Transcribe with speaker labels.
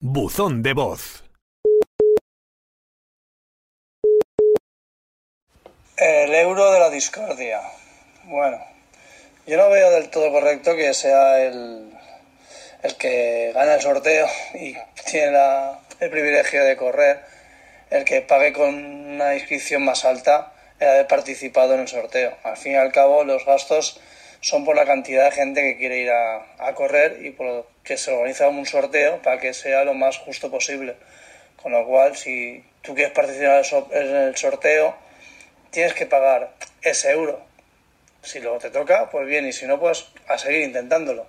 Speaker 1: Buzón de voz.
Speaker 2: El euro de la discordia. Bueno, yo no veo del todo correcto que sea el, el que gana el sorteo y tiene la- el privilegio de correr, el que pague con una inscripción más alta el haber participado en el sorteo. Al fin y al cabo, los gastos son por la cantidad de gente que quiere ir a, correr y por lo que se organiza un sorteo para que sea lo más justo posible. Con lo cual, si tú quieres participar en el sorteo, tienes que pagar ese euro. Si luego te toca, pues bien, y si no, pues a seguir intentándolo.